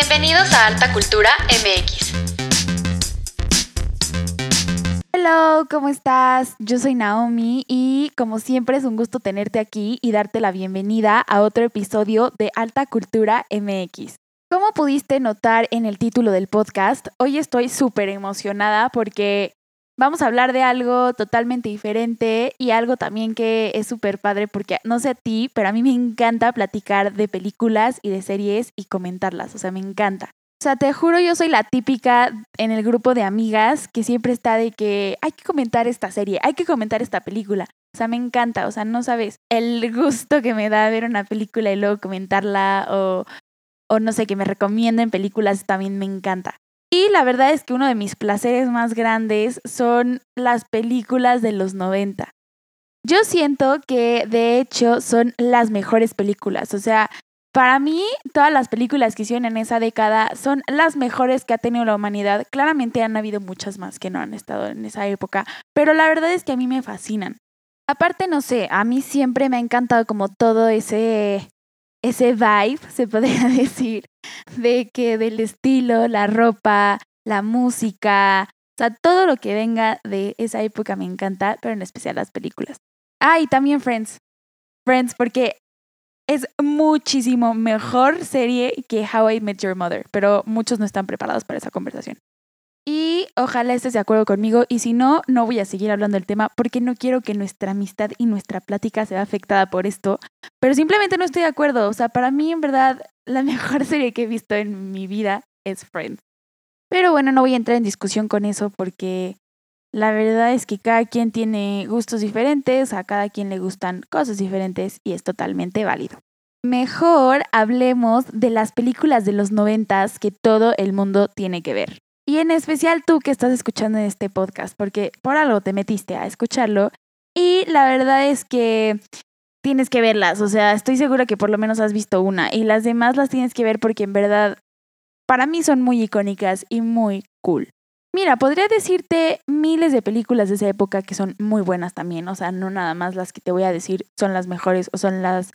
Bienvenidos a Alta Cultura MX. Hello, ¿cómo estás? Yo soy Naomi y como siempre es un gusto tenerte aquí y darte la bienvenida a otro episodio de Alta Cultura MX. Como pudiste notar en el título del podcast, hoy estoy súper emocionada porque vamos a hablar de algo totalmente diferente y algo también que es súper padre porque no sé a ti, pero a mí me encanta platicar de películas y de series y comentarlas, o sea, me encanta. O sea, te juro, yo soy la típica en el grupo de amigas que siempre está de que hay que comentar esta serie, hay que comentar esta película. O sea, me encanta, o sea, no sabes el gusto que me da ver una película y luego comentarla o, o no sé, que me recomienden películas también me encanta. Y la verdad es que uno de mis placeres más grandes son las películas de los 90. Yo siento que de hecho son las mejores películas. O sea, para mí todas las películas que hicieron en esa década son las mejores que ha tenido la humanidad. Claramente han habido muchas más que no han estado en esa época, pero la verdad es que a mí me fascinan. Aparte, no sé, a mí siempre me ha encantado como todo ese ese vibe, se podría decir, de que del estilo, la ropa, la música, o sea, todo lo que venga de esa época me encanta, pero en especial las películas. Ah, y también Friends. Friends, porque es muchísimo mejor serie que How I Met Your Mother, pero muchos no están preparados para esa conversación. Y ojalá estés de acuerdo conmigo y si no, no voy a seguir hablando del tema porque no quiero que nuestra amistad y nuestra plática sea afectada por esto, pero simplemente no estoy de acuerdo. O sea, para mí en verdad la mejor serie que he visto en mi vida es Friends. Pero bueno, no voy a entrar en discusión con eso porque la verdad es que cada quien tiene gustos diferentes, a cada quien le gustan cosas diferentes y es totalmente válido. Mejor hablemos de las películas de los noventas que todo el mundo tiene que ver. Y en especial tú que estás escuchando este podcast, porque por algo te metiste a escucharlo. Y la verdad es que tienes que verlas. O sea, estoy segura que por lo menos has visto una. Y las demás las tienes que ver porque en verdad para mí son muy icónicas y muy cool. Mira, podría decirte miles de películas de esa época que son muy buenas también. O sea, no nada más las que te voy a decir son las mejores o son las,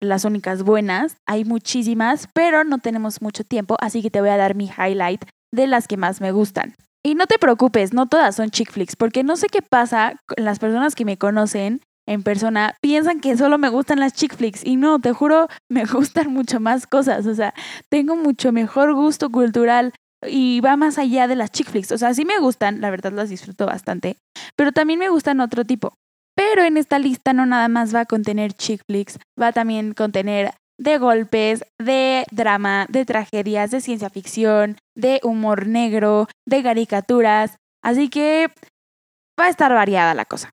las únicas buenas. Hay muchísimas, pero no tenemos mucho tiempo, así que te voy a dar mi highlight de las que más me gustan. Y no te preocupes, no todas son chick flicks, porque no sé qué pasa las personas que me conocen en persona piensan que solo me gustan las chick flicks y no, te juro, me gustan mucho más cosas, o sea, tengo mucho mejor gusto cultural y va más allá de las chick flicks, o sea, sí me gustan, la verdad las disfruto bastante, pero también me gustan otro tipo. Pero en esta lista no nada más va a contener chick flicks, va a también contener de golpes, de drama, de tragedias, de ciencia ficción, de humor negro, de caricaturas. Así que va a estar variada la cosa.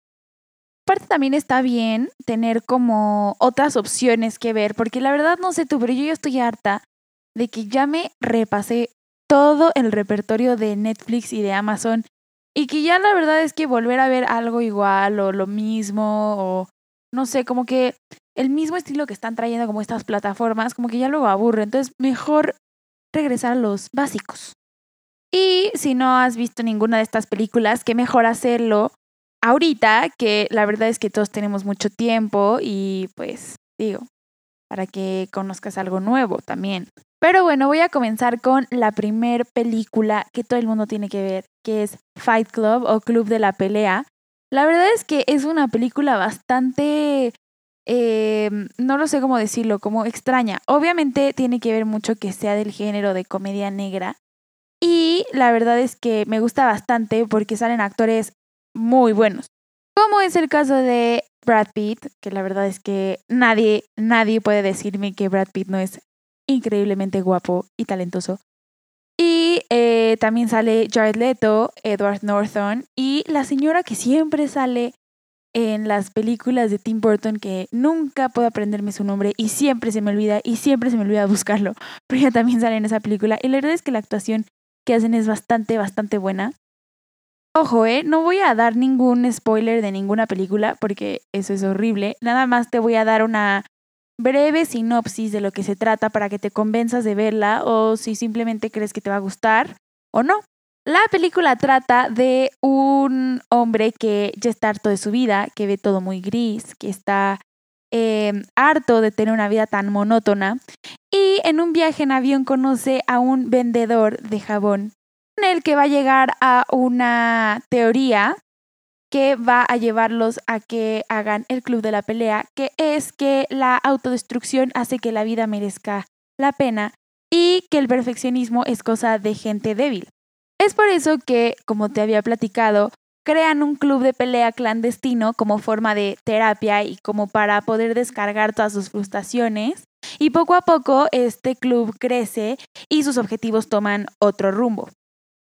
Aparte también está bien tener como otras opciones que ver, porque la verdad no sé tú, pero yo ya estoy harta de que ya me repasé todo el repertorio de Netflix y de Amazon y que ya la verdad es que volver a ver algo igual o lo mismo o no sé, como que el mismo estilo que están trayendo como estas plataformas, como que ya luego aburre. Entonces, mejor regresar a los básicos. Y si no has visto ninguna de estas películas, qué mejor hacerlo ahorita, que la verdad es que todos tenemos mucho tiempo y pues digo, para que conozcas algo nuevo también. Pero bueno, voy a comenzar con la primer película que todo el mundo tiene que ver, que es Fight Club o Club de la Pelea. La verdad es que es una película bastante eh, no lo sé cómo decirlo, como extraña. Obviamente tiene que ver mucho que sea del género de comedia negra. Y la verdad es que me gusta bastante porque salen actores muy buenos. Como es el caso de Brad Pitt, que la verdad es que nadie, nadie puede decirme que Brad Pitt no es increíblemente guapo y talentoso. Y eh, también sale Jared Leto, Edward Norton y la señora que siempre sale en las películas de Tim Burton que nunca puedo aprenderme su nombre y siempre se me olvida y siempre se me olvida buscarlo, pero ella también sale en esa película y la verdad es que la actuación que hacen es bastante, bastante buena. Ojo, eh, no voy a dar ningún spoiler de ninguna película porque eso es horrible, nada más te voy a dar una breve sinopsis de lo que se trata para que te convenzas de verla o si simplemente crees que te va a gustar o no. La película trata de un hombre que ya está harto de su vida, que ve todo muy gris, que está eh, harto de tener una vida tan monótona y en un viaje en avión conoce a un vendedor de jabón en el que va a llegar a una teoría que va a llevarlos a que hagan el club de la pelea, que es que la autodestrucción hace que la vida merezca la pena y que el perfeccionismo es cosa de gente débil. Es por eso que, como te había platicado, crean un club de pelea clandestino como forma de terapia y como para poder descargar todas sus frustraciones. Y poco a poco este club crece y sus objetivos toman otro rumbo.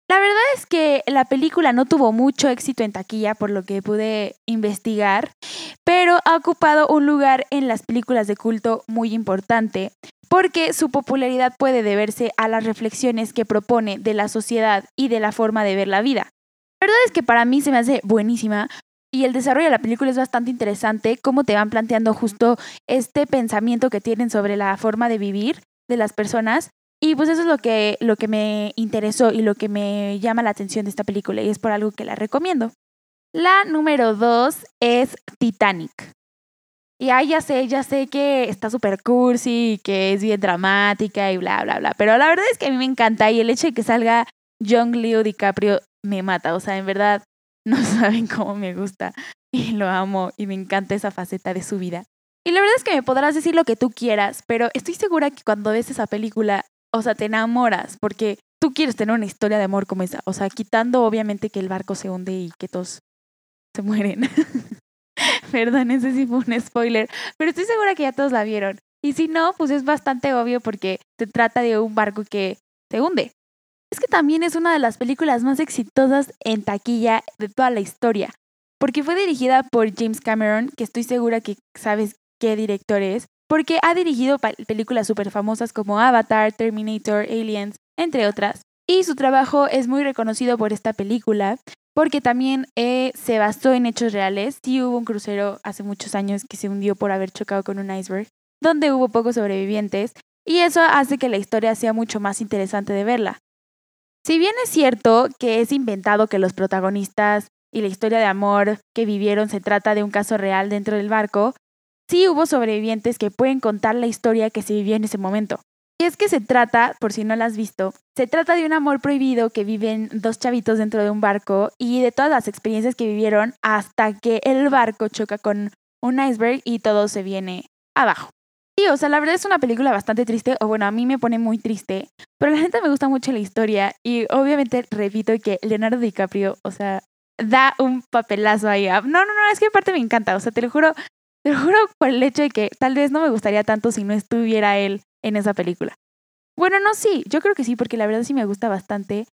La verdad es que la película no tuvo mucho éxito en taquilla, por lo que pude investigar, pero ha ocupado un lugar en las películas de culto muy importante, porque su popularidad puede deberse a las reflexiones que propone de la sociedad y de la forma de ver la vida. La verdad es que para mí se me hace buenísima y el desarrollo de la película es bastante interesante, cómo te van planteando justo este pensamiento que tienen sobre la forma de vivir de las personas. Y pues eso es lo que, lo que me interesó y lo que me llama la atención de esta película y es por algo que la recomiendo. La número dos es Titanic. Y ahí ya sé, ya sé que está súper cursi, que es bien dramática y bla, bla, bla. Pero la verdad es que a mí me encanta y el hecho de que salga John Leo DiCaprio me mata. O sea, en verdad, no saben cómo me gusta y lo amo y me encanta esa faceta de su vida. Y la verdad es que me podrás decir lo que tú quieras, pero estoy segura que cuando ves esa película, o sea, te enamoras porque tú quieres tener una historia de amor como esa. O sea, quitando obviamente que el barco se hunde y que todos se mueren. Perdón, ese sí fue un spoiler, pero estoy segura que ya todos la vieron. Y si no, pues es bastante obvio porque se trata de un barco que se hunde. Es que también es una de las películas más exitosas en taquilla de toda la historia, porque fue dirigida por James Cameron, que estoy segura que sabes qué director es, porque ha dirigido películas súper famosas como Avatar, Terminator, Aliens, entre otras. Y su trabajo es muy reconocido por esta película, porque también eh, se basó en hechos reales. Sí hubo un crucero hace muchos años que se hundió por haber chocado con un iceberg, donde hubo pocos sobrevivientes, y eso hace que la historia sea mucho más interesante de verla. Si bien es cierto que es inventado que los protagonistas y la historia de amor que vivieron se trata de un caso real dentro del barco, sí hubo sobrevivientes que pueden contar la historia que se vivió en ese momento. Y es que se trata, por si no la has visto, se trata de un amor prohibido que viven dos chavitos dentro de un barco y de todas las experiencias que vivieron hasta que el barco choca con un iceberg y todo se viene abajo. Sí, o sea, la verdad es una película bastante triste, o bueno, a mí me pone muy triste, pero la gente me gusta mucho la historia y obviamente repito que Leonardo DiCaprio, o sea, da un papelazo ahí. No, no, no, es que aparte me encanta, o sea, te lo juro, te lo juro por el hecho de que tal vez no me gustaría tanto si no estuviera él en esa película. Bueno, no, sí, yo creo que sí, porque la verdad sí me gusta bastante.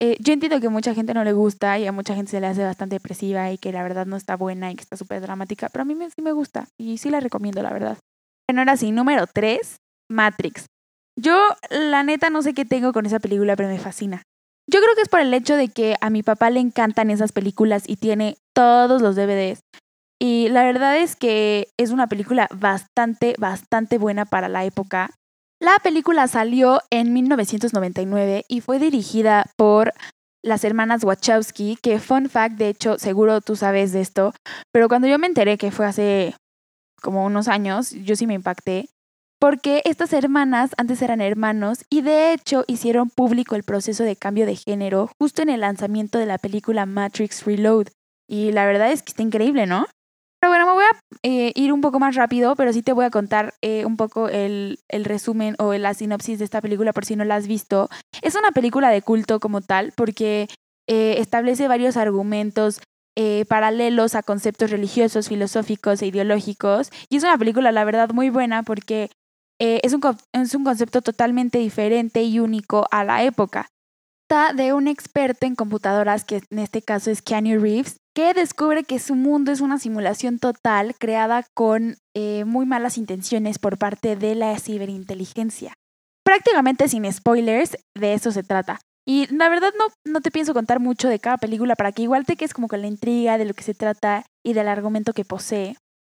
Eh, yo entiendo que mucha gente no le gusta y a mucha gente se le hace bastante depresiva y que la verdad no está buena y que está súper dramática, pero a mí sí me gusta y sí la recomiendo, la verdad. Bueno, ahora sí, número 3, Matrix. Yo, la neta, no sé qué tengo con esa película, pero me fascina. Yo creo que es por el hecho de que a mi papá le encantan esas películas y tiene todos los DVDs. Y la verdad es que es una película bastante, bastante buena para la época. La película salió en 1999 y fue dirigida por las hermanas Wachowski, que fun fact, de hecho, seguro tú sabes de esto, pero cuando yo me enteré que fue hace como unos años, yo sí me impacté, porque estas hermanas antes eran hermanos y de hecho hicieron público el proceso de cambio de género justo en el lanzamiento de la película Matrix Reload. Y la verdad es que está increíble, ¿no? Pero bueno, me voy a eh, ir un poco más rápido, pero sí te voy a contar eh, un poco el, resumen o la sinopsis de esta película por si no la has visto. Es una película de culto como tal porque eh, establece varios argumentos paralelos a conceptos religiosos, filosóficos e ideológicos. Y es una película, la verdad, muy buena porque es, un, es un concepto totalmente diferente y único a la época de un experto en computadoras, que en este caso es Keanu Reeves, que descubre que su mundo es una simulación total creada con eh, muy malas intenciones por parte de la ciberinteligencia. Prácticamente sin spoilers, de eso se trata. Y la verdad no, no te pienso contar mucho de cada película para que igual te quedes como con la intriga de lo que se trata y del argumento que posee.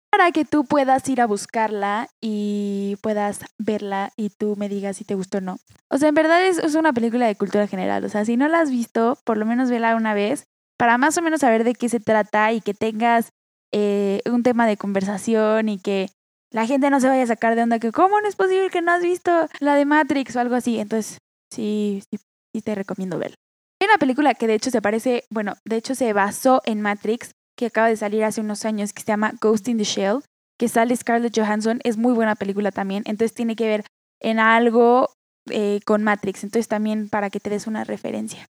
Para que tú puedas ir a buscarla y puedas verla y tú me digas si te gustó o no. O sea, en verdad es, es una película de cultura general. O sea, si no la has visto, por lo menos vela una vez para más o menos saber de qué se trata y que tengas eh, un tema de conversación y que la gente no se vaya a sacar de onda que, ¿cómo no es posible que no has visto la de Matrix o algo así? Entonces, sí, sí, sí te recomiendo verla. Hay una película que de hecho se parece, bueno, de hecho se basó en Matrix, que acaba de salir hace unos años, que se llama Ghost in the Shell, que sale Scarlett Johansson. Es muy buena película también, entonces tiene que ver en algo eh, con Matrix, entonces también para que te des una referencia.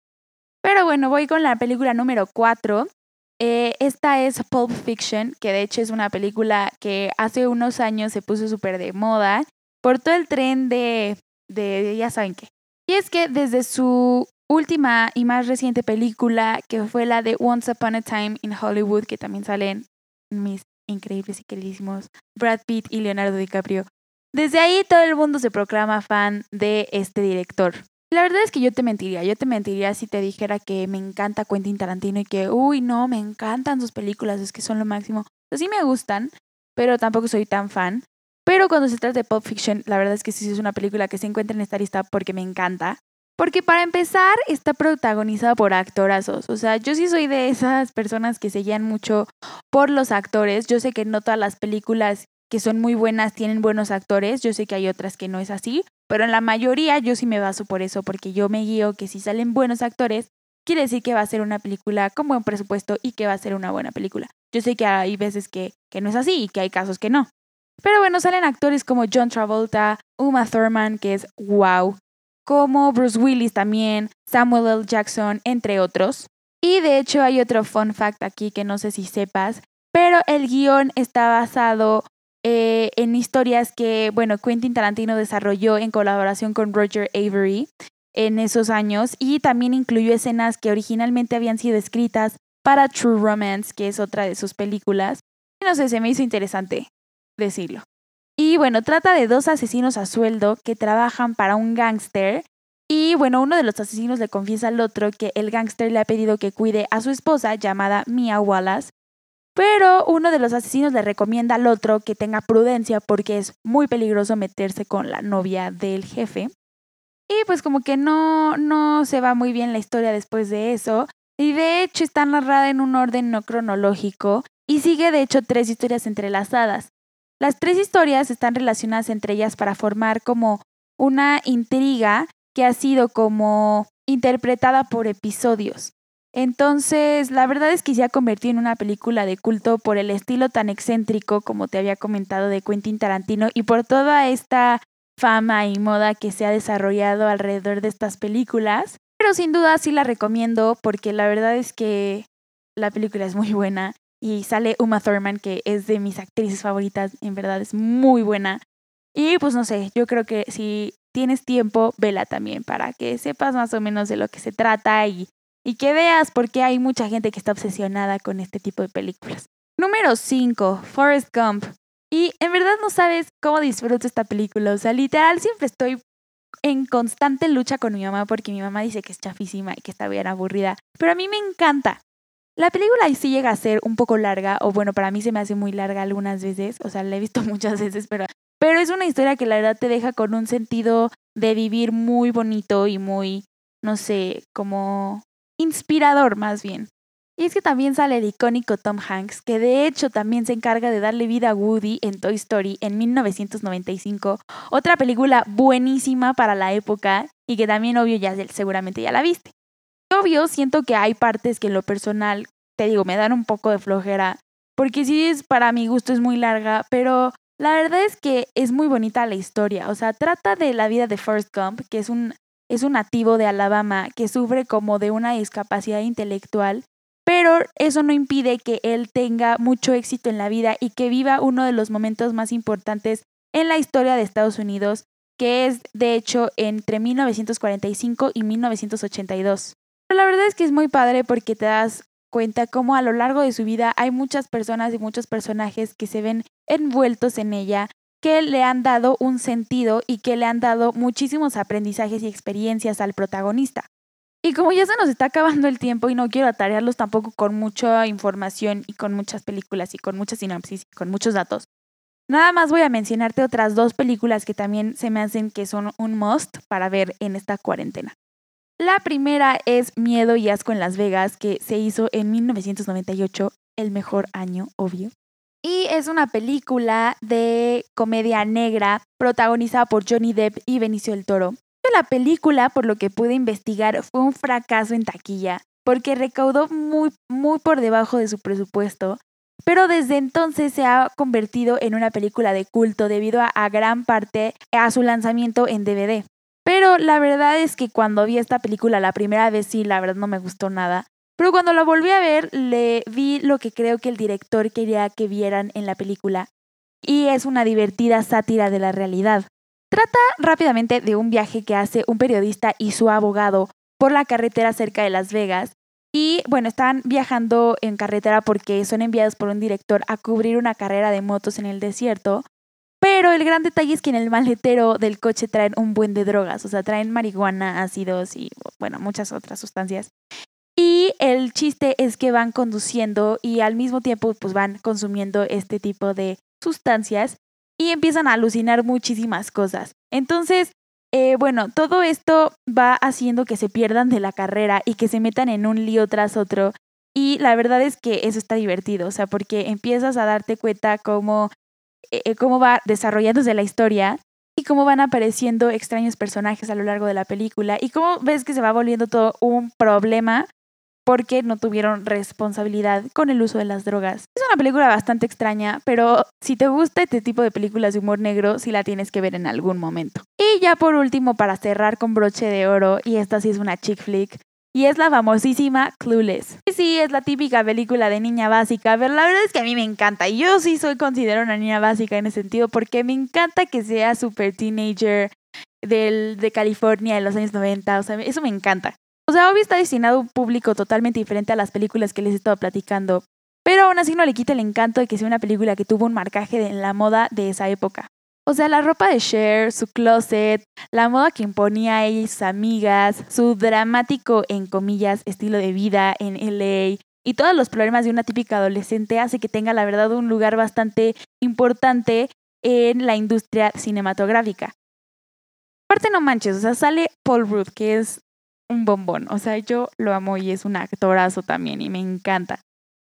Pero bueno, voy con la película número 4. Eh, esta es Pulp Fiction, que de hecho es una película que hace unos años se puso súper de moda por todo el tren de, de, ya saben qué. Y es que desde su última y más reciente película, que fue la de Once Upon a Time in Hollywood, que también salen mis increíbles y queridísimos Brad Pitt y Leonardo DiCaprio. Desde ahí todo el mundo se proclama fan de este director. La verdad es que yo te mentiría, yo te mentiría si te dijera que me encanta Quentin Tarantino y que, uy, no, me encantan sus películas, es que son lo máximo. Sí me gustan, pero tampoco soy tan fan. Pero cuando se trata de Pulp Fiction, la verdad es que sí es una película que se encuentra en esta lista porque me encanta. Porque para empezar, está protagonizada por actorazos. O sea, yo sí soy de esas personas que se guían mucho por los actores. Yo sé que no todas las películas que son muy buenas tienen buenos actores, yo sé que hay otras que no es así, pero en la mayoría yo sí me baso por eso, porque yo me guío que si salen buenos actores, quiere decir que va a ser una película con buen presupuesto y que va a ser una buena película. Yo sé que hay veces que, que no es así y que hay casos que no. Pero bueno, salen actores como John Travolta, Uma Thurman, que es wow, como Bruce Willis también, Samuel L. Jackson, entre otros. Y de hecho hay otro fun fact aquí que no sé si sepas, pero el guion está basado eh, en historias que, bueno, Quentin Tarantino desarrolló en colaboración con Roger Avery en esos años y también incluyó escenas que originalmente habían sido escritas para True Romance, que es otra de sus películas. no sé, se me hizo interesante decirlo. Y bueno, trata de dos asesinos a sueldo que trabajan para un gángster. Y bueno, uno de los asesinos le confiesa al otro que el gángster le ha pedido que cuide a su esposa llamada Mia Wallace pero uno de los asesinos le recomienda al otro que tenga prudencia porque es muy peligroso meterse con la novia del jefe. Y pues como que no, no se va muy bien la historia después de eso. Y de hecho está narrada en un orden no cronológico y sigue de hecho tres historias entrelazadas. Las tres historias están relacionadas entre ellas para formar como una intriga que ha sido como interpretada por episodios. Entonces, la verdad es que se ha convertido en una película de culto por el estilo tan excéntrico, como te había comentado, de Quentin Tarantino y por toda esta fama y moda que se ha desarrollado alrededor de estas películas. Pero sin duda sí la recomiendo porque la verdad es que la película es muy buena y sale Uma Thurman, que es de mis actrices favoritas, en verdad es muy buena. Y pues no sé, yo creo que si tienes tiempo, vela también para que sepas más o menos de lo que se trata y y que veas por qué hay mucha gente que está obsesionada con este tipo de películas. Número 5, Forrest Gump. Y en verdad no sabes cómo disfruto esta película. O sea, literal siempre estoy en constante lucha con mi mamá porque mi mamá dice que es chafísima y que está bien aburrida. Pero a mí me encanta. La película sí llega a ser un poco larga, o bueno, para mí se me hace muy larga algunas veces, o sea, la he visto muchas veces, pero, pero es una historia que la verdad te deja con un sentido de vivir muy bonito y muy, no sé, como inspirador más bien. Y es que también sale el icónico Tom Hanks, que de hecho también se encarga de darle vida a Woody en Toy Story en 1995, otra película buenísima para la época y que también obvio ya seguramente ya la viste. Obvio, siento que hay partes que en lo personal, te digo, me dan un poco de flojera, porque sí es para mi gusto es muy larga, pero la verdad es que es muy bonita la historia, o sea, trata de la vida de Forrest Gump, que es un es un nativo de Alabama que sufre como de una discapacidad intelectual, pero eso no impide que él tenga mucho éxito en la vida y que viva uno de los momentos más importantes en la historia de Estados Unidos, que es de hecho entre 1945 y 1982. Pero la verdad es que es muy padre porque te das cuenta cómo a lo largo de su vida hay muchas personas y muchos personajes que se ven envueltos en ella, que le han dado un sentido y que le han dado muchísimos aprendizajes y experiencias al protagonista. Y como ya se nos está acabando el tiempo y no quiero atarearlos tampoco con mucha información y con muchas películas y con mucha sinopsis y con muchos datos, nada más voy a mencionarte otras dos películas que también se me hacen que son un must para ver en esta cuarentena. La primera es Miedo y Asco en Las Vegas, que se hizo en 1998, el mejor año, obvio. Y es una película de comedia negra protagonizada por Johnny Depp y Benicio del Toro. La película, por lo que pude investigar, fue un fracaso en taquilla porque recaudó muy, muy por debajo de su presupuesto, pero desde entonces se ha convertido en una película de culto debido a, a gran parte a su lanzamiento en DVD. Pero la verdad es que cuando vi esta película la primera vez sí, la verdad no me gustó nada. Pero cuando la volví a ver, le vi lo que creo que el director quería que vieran en la película. Y es una divertida sátira de la realidad. Trata rápidamente de un viaje que hace un periodista y su abogado por la carretera cerca de Las Vegas. Y bueno, están viajando en carretera porque son enviados por un director a cubrir una carrera de motos en el desierto. Pero el gran detalle es que en el maletero del coche traen un buen de drogas, o sea, traen marihuana, ácidos y bueno, muchas otras sustancias. Y el chiste es que van conduciendo y al mismo tiempo pues van consumiendo este tipo de sustancias y empiezan a alucinar muchísimas cosas. Entonces, eh, bueno, todo esto va haciendo que se pierdan de la carrera y que se metan en un lío tras otro. Y la verdad es que eso está divertido, o sea, porque empiezas a darte cuenta cómo, eh, cómo va desarrollándose la historia y cómo van apareciendo extraños personajes a lo largo de la película y cómo ves que se va volviendo todo un problema porque no tuvieron responsabilidad con el uso de las drogas. Es una película bastante extraña, pero si te gusta este tipo de películas de humor negro, sí la tienes que ver en algún momento. Y ya por último, para cerrar con broche de oro, y esta sí es una chick flick, y es la famosísima Clueless. Sí, es la típica película de niña básica, pero la verdad es que a mí me encanta. Y yo sí soy considero una niña básica en ese sentido porque me encanta que sea super teenager del, de California en los años 90. O sea, eso me encanta. Sea, obvio está destinado a un público totalmente diferente a las películas que les he estado platicando, pero aún así no le quita el encanto de que sea una película que tuvo un marcaje en la moda de esa época. O sea, la ropa de Cher, su closet, la moda que imponía a ella y sus amigas, su dramático, en comillas, estilo de vida en LA y todos los problemas de una típica adolescente hace que tenga, la verdad, un lugar bastante importante en la industria cinematográfica. Aparte, no manches, o sea, sale Paul Rudd, que es un bombón. O sea, yo lo amo y es un actorazo también y me encanta.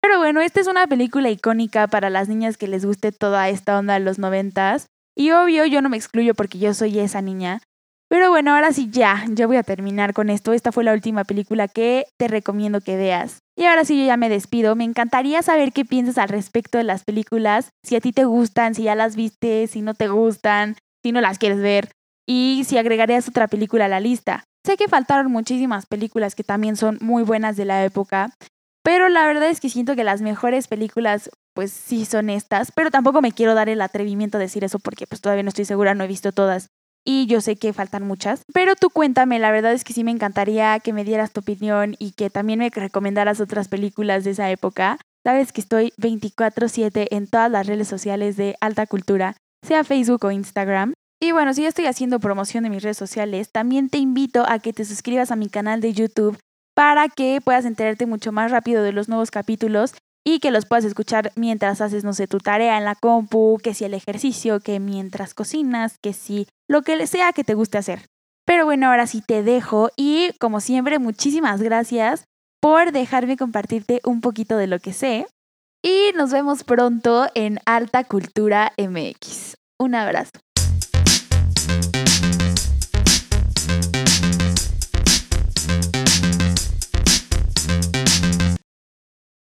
Pero bueno, esta es una película icónica para las niñas que les guste toda esta onda de los noventas. Y obvio, yo no me excluyo porque yo soy esa niña. Pero bueno, ahora sí ya, ya voy a terminar con esto. Esta fue la última película que te recomiendo que veas. Y ahora sí yo ya me despido. Me encantaría saber qué piensas al respecto de las películas. Si a ti te gustan, si ya las viste, si no te gustan, si no las quieres ver. Y si agregarías otra película a la lista. Sé que faltaron muchísimas películas que también son muy buenas de la época, pero la verdad es que siento que las mejores películas pues sí son estas, pero tampoco me quiero dar el atrevimiento de decir eso porque pues todavía no estoy segura, no he visto todas y yo sé que faltan muchas, pero tú cuéntame, la verdad es que sí me encantaría que me dieras tu opinión y que también me recomendaras otras películas de esa época. Sabes que estoy 24/7 en todas las redes sociales de alta cultura, sea Facebook o Instagram. Y bueno, si ya estoy haciendo promoción de mis redes sociales, también te invito a que te suscribas a mi canal de YouTube para que puedas enterarte mucho más rápido de los nuevos capítulos y que los puedas escuchar mientras haces, no sé, tu tarea en la compu, que si el ejercicio, que mientras cocinas, que si lo que sea que te guste hacer. Pero bueno, ahora sí te dejo y como siempre, muchísimas gracias por dejarme compartirte un poquito de lo que sé. Y nos vemos pronto en Alta Cultura MX. Un abrazo.